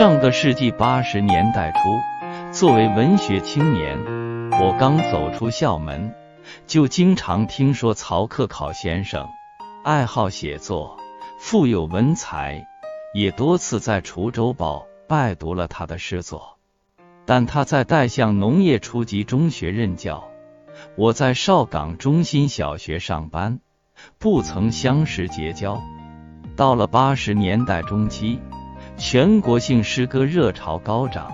上个世纪八十年代初，作为文学青年，我刚走出校门，就经常听说曹克考先生爱好写作，富有文采，也多次在《滁州报》拜读了他的诗作。但他在岱巷农业初级中学任教，我在邵岗中心小学上班，不曾相识结交。到了八十年代中期，全国性诗歌热潮高涨，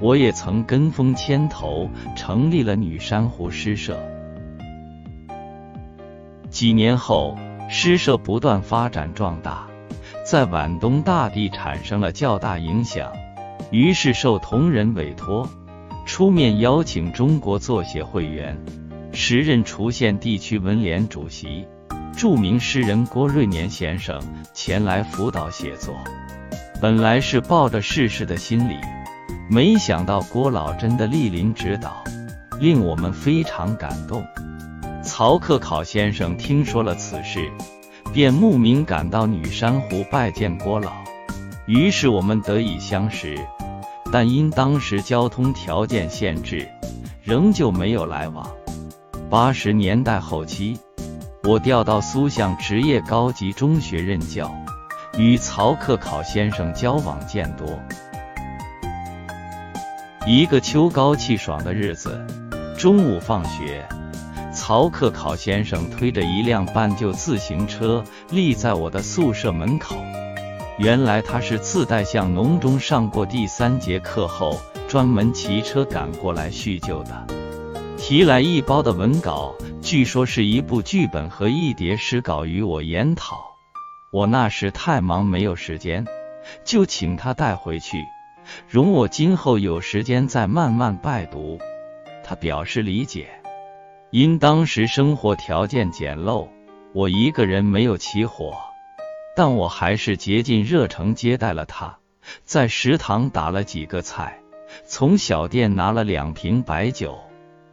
我也曾跟风牵头成立了女珊瑚诗社。几年后，诗社不断发展壮大，在皖东大地产生了较大影响，于是受同仁委托，出面邀请中国作协会员，时任滁县地区文联主席。著名诗人郭瑞年先生前来辅导写作，本来是抱着试试的心理，没想到郭老真的莅临指导，令我们非常感动。曹克考先生听说了此事，便慕名赶到女山湖拜见郭老，于是我们得以相识，但因当时交通条件限制，仍旧没有来往。八十年代后期。我调到苏巷职业高级中学任教，与曹克考先生交往渐多。一个秋高气爽的日子，中午放学，曹克考先生推着一辆半旧自行车立在我的宿舍门口。原来他是自带向农中上过第三节课后，专门骑车赶过来叙旧的，提来一包的文稿。据说是一部剧本和一叠诗稿与我研讨，我那时太忙没有时间，就请他带回去，容我今后有时间再慢慢拜读。他表示理解，因当时生活条件简陋，我一个人没有起火，但我还是竭尽热诚接待了他，在食堂打了几个菜，从小店拿了两瓶白酒，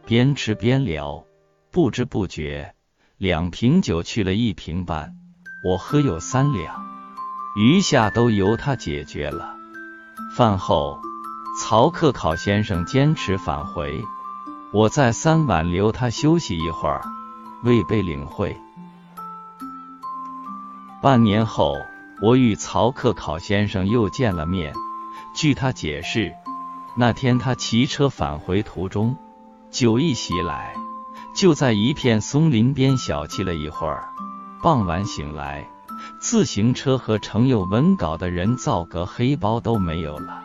边吃边聊。不知不觉，两瓶酒去了一瓶半，我喝有三两，余下都由他解决了。饭后，曹克考先生坚持返回，我再三挽留他休息一会儿，未被领会。半年后，我与曹克考先生又见了面。据他解释，那天他骑车返回途中，酒意袭来。就在一片松林边小憩了一会儿，傍晚醒来，自行车和程有文稿的人造革黑包都没有了。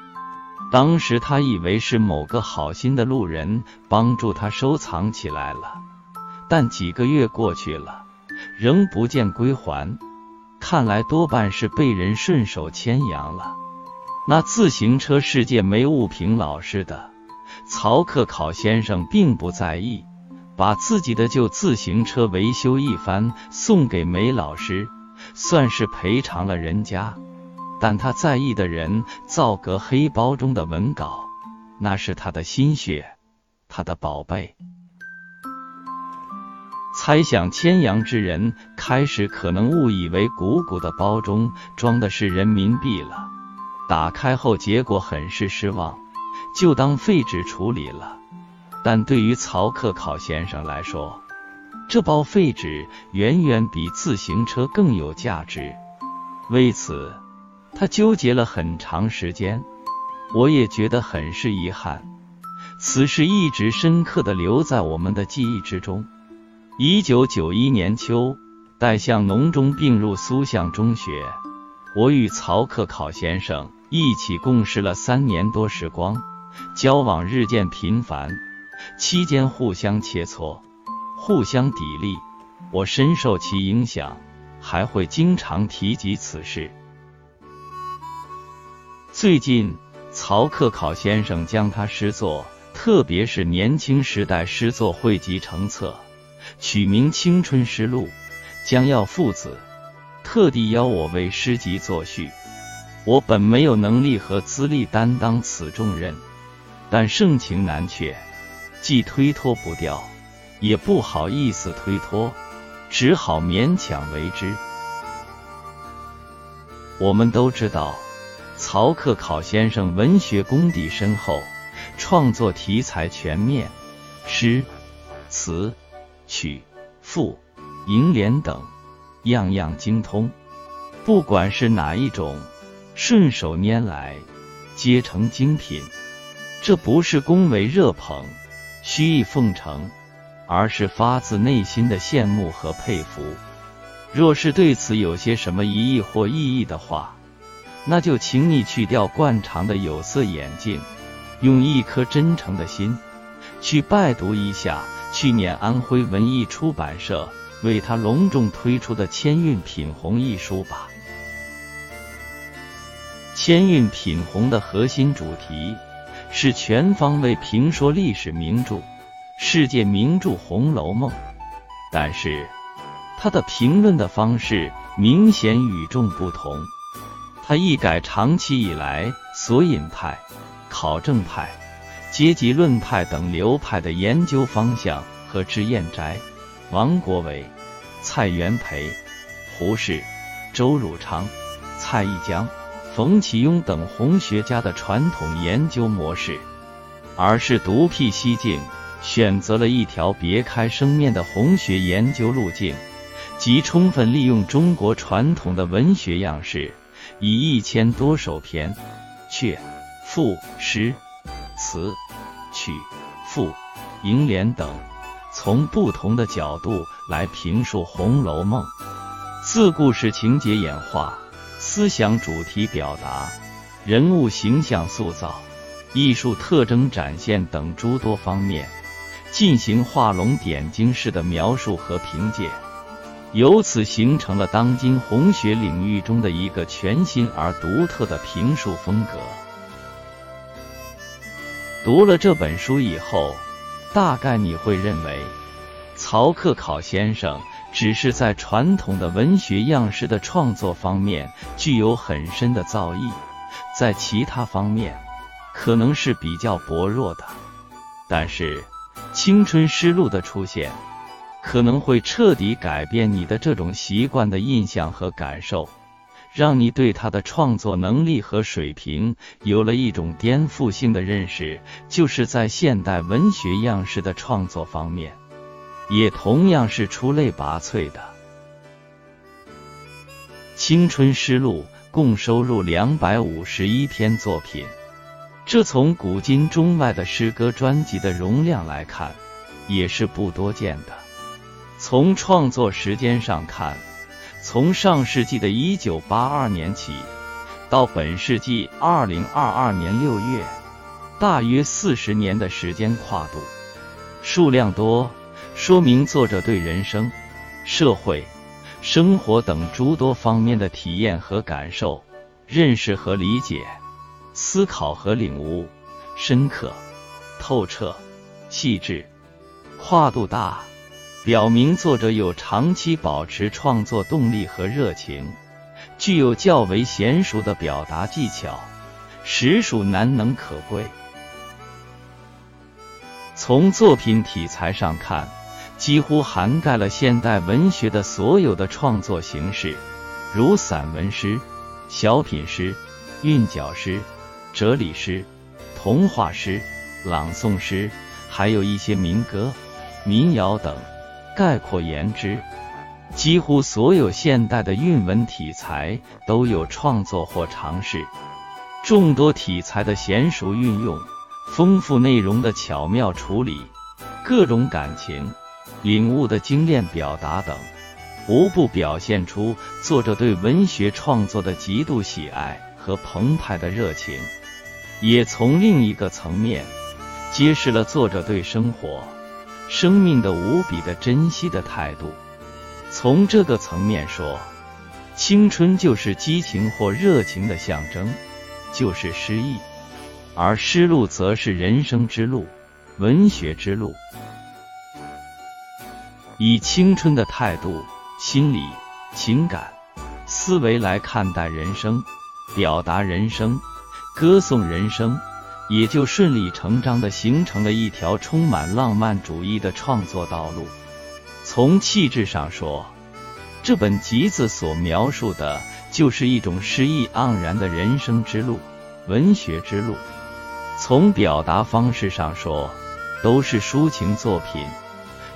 当时他以为是某个好心的路人帮助他收藏起来了，但几个月过去了，仍不见归还，看来多半是被人顺手牵羊了。那自行车世界没物品老实的，曹克考先生并不在意。把自己的旧自行车维修一番，送给梅老师，算是赔偿了人家。但他在意的人造革黑包中的文稿，那是他的心血，他的宝贝。猜想牵羊之人开始可能误以为鼓鼓的包中装的是人民币了，打开后结果很是失望，就当废纸处理了。但对于曹克考先生来说，这包废纸远远比自行车更有价值。为此，他纠结了很长时间。我也觉得很是遗憾。此事一直深刻的留在我们的记忆之中。一九九一年秋，戴向农中并入苏巷中学，我与曹克考先生一起共事了三年多时光，交往日渐频繁。期间互相切磋，互相砥砺，我深受其影响，还会经常提及此事。最近，曹克考先生将他诗作，特别是年轻时代诗作汇集成册，取名《青春诗录》，将要父子，特地邀我为诗集作序。我本没有能力和资历担当此重任，但盛情难却。既推脱不掉，也不好意思推脱，只好勉强为之。我们都知道，曹。克考先生文学功底深厚，创作题材全面，诗、词、曲、赋、楹联等样样精通。不管是哪一种，顺手拈来，皆成精品。这不是恭维热捧、虚意奉承，而是发自内心的羡慕和佩服。若是对此有些什么疑义或异议的话，那就请你去掉惯常的有色眼镜，用一颗真诚的心去拜读一下去年安徽文艺出版社为他隆重推出的《千韵品红》一书吧。《千韵品红》的核心主题是全方位评说历史名著、世界名著《红楼梦》，但是。他的评论的方式明显与众不同，他一改长期以来索引派、考证派、阶级论派等流派的研究方向和脂砚斋、王国维、蔡元培、胡适、周汝昌、蔡义江、冯其庸等红学家的传统研究模式，而是独辟蹊径，选择了一条别开生面的红学研究路径。即充分利用中国传统的文学样式，以一千多首篇、阙、赋、诗、词、曲、赋、楹联等，从不同的角度来评述《红楼梦》，自故事情节演化、思想主题表达、人物形象塑造、艺术特征展现等诸多方面，进行画龙点睛式的描述和评鉴。由此形成了当今红学领域中的一个全新而独特的评述风格。读了这本书以后，大概你会认为，曹克考先生只是在传统的文学样式的创作方面具有很深的造诣，在其他方面可能是比较薄弱的。但是，《青春诗录》的出现。可能会彻底改变你的这种习惯的印象和感受，让你对他的创作能力和水平有了一种颠覆性的认识。就是在现代文学样式的创作方面，也同样是出类拔萃的。《青春诗录》共收录两百五十一篇作品，这从古今中外的诗歌专辑的容量来看，也是不多见的。从创作时间上看，从上世纪的一九八二年起，到本世纪二零二二年六月，大约四十年的时间跨度，数量多，说明作者对人生、社会、生活等诸多方面的体验和感受、认识和理解、思考和领悟深刻、透彻、细致，跨度大。表明作者有长期保持创作动力和热情，具有较为娴熟的表达技巧，实属难能可贵。从作品题材上看，几乎涵盖了现代文学的所有的创作形式，如散文诗、小品诗、韵脚诗、哲理诗、童话诗、朗诵诗，还有一些民歌、民谣等。概括言之，几乎所有现代的韵文题材都有创作或尝试。众多题材的娴熟运用，丰富内容的巧妙处理，各种感情领悟的精炼表达等，无不表现出作者对文学创作的极度喜爱和澎湃的热情，也从另一个层面揭示了作者对生活。生命的无比的珍惜的态度，从这个层面说，青春就是激情或热情的象征，就是诗意；而诗路则是人生之路，文学之路。以青春的态度、心理、情感、思维来看待人生，表达人生，歌颂人生。也就顺理成章地形成了一条充满浪漫主义的创作道路。从气质上说，这本集子所描述的就是一种诗意盎然的人生之路、文学之路。从表达方式上说，都是抒情作品，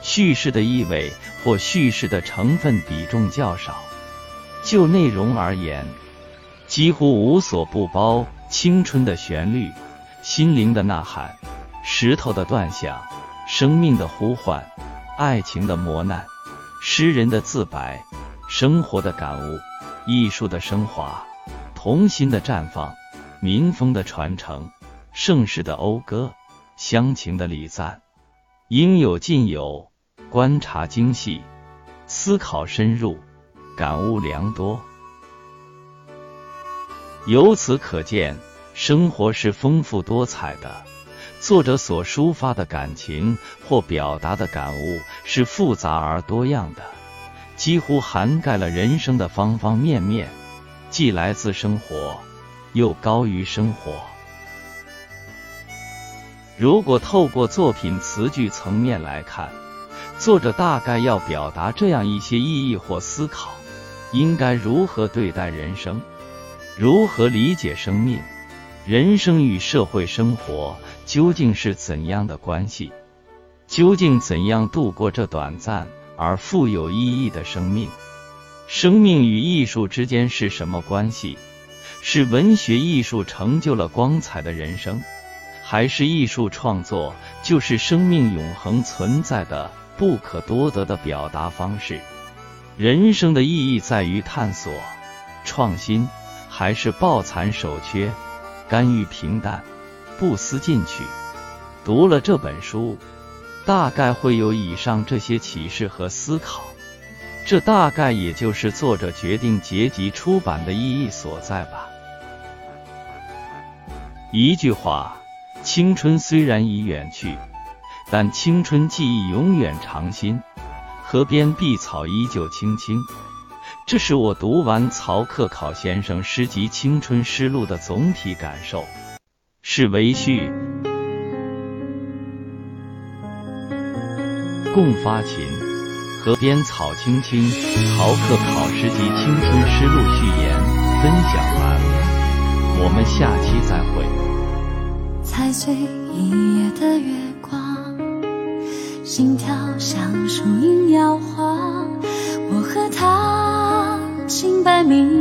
叙事的意味或叙事的成分比重较少。就内容而言，几乎无所不包：青春的旋律、心灵的呐喊、石头的断响、生命的呼唤、爱情的磨难、诗人的自白、生活的感悟。艺术的升华，童心的绽放，民风的传承，盛世的讴歌，乡情的礼赞，应有尽有，观察精细，思考深入，感悟良多。由此可见，生活是丰富多彩的，作者所抒发的感情或表达的感悟是复杂而多样的。几乎涵盖了人生的方方面面，既来自生活，又高于生活。如果透过作品词句层面来看，作者大概要表达这样一些意义或思考：应该如何对待人生？如何理解生命？人生与社会生活究竟是怎样的关系？究竟怎样度过这短暂？而富有意义的生命，生命与艺术之间是什么关系？是文学艺术成就了光彩的人生，还是艺术创作就是生命永恒存在的不可多得的表达方式？人生的意义在于探索、创新，还是抱残守缺、甘于平淡、不思进取？读了这本书。大概会有以上这些启示和思考，这大概也就是作者决定结集出版的意义所在吧。一句话，青春虽然已远去，但青春记忆永远长新。河边碧草依旧青青，这是我读完曹克考先生诗集《青春诗录》的总体感受。是为序。共发琴，河边草青青。曹克考诗集青春诗录序言分享完，我们下期再会。踩碎一夜的月光，心跳像树影摇晃。我和他清白明。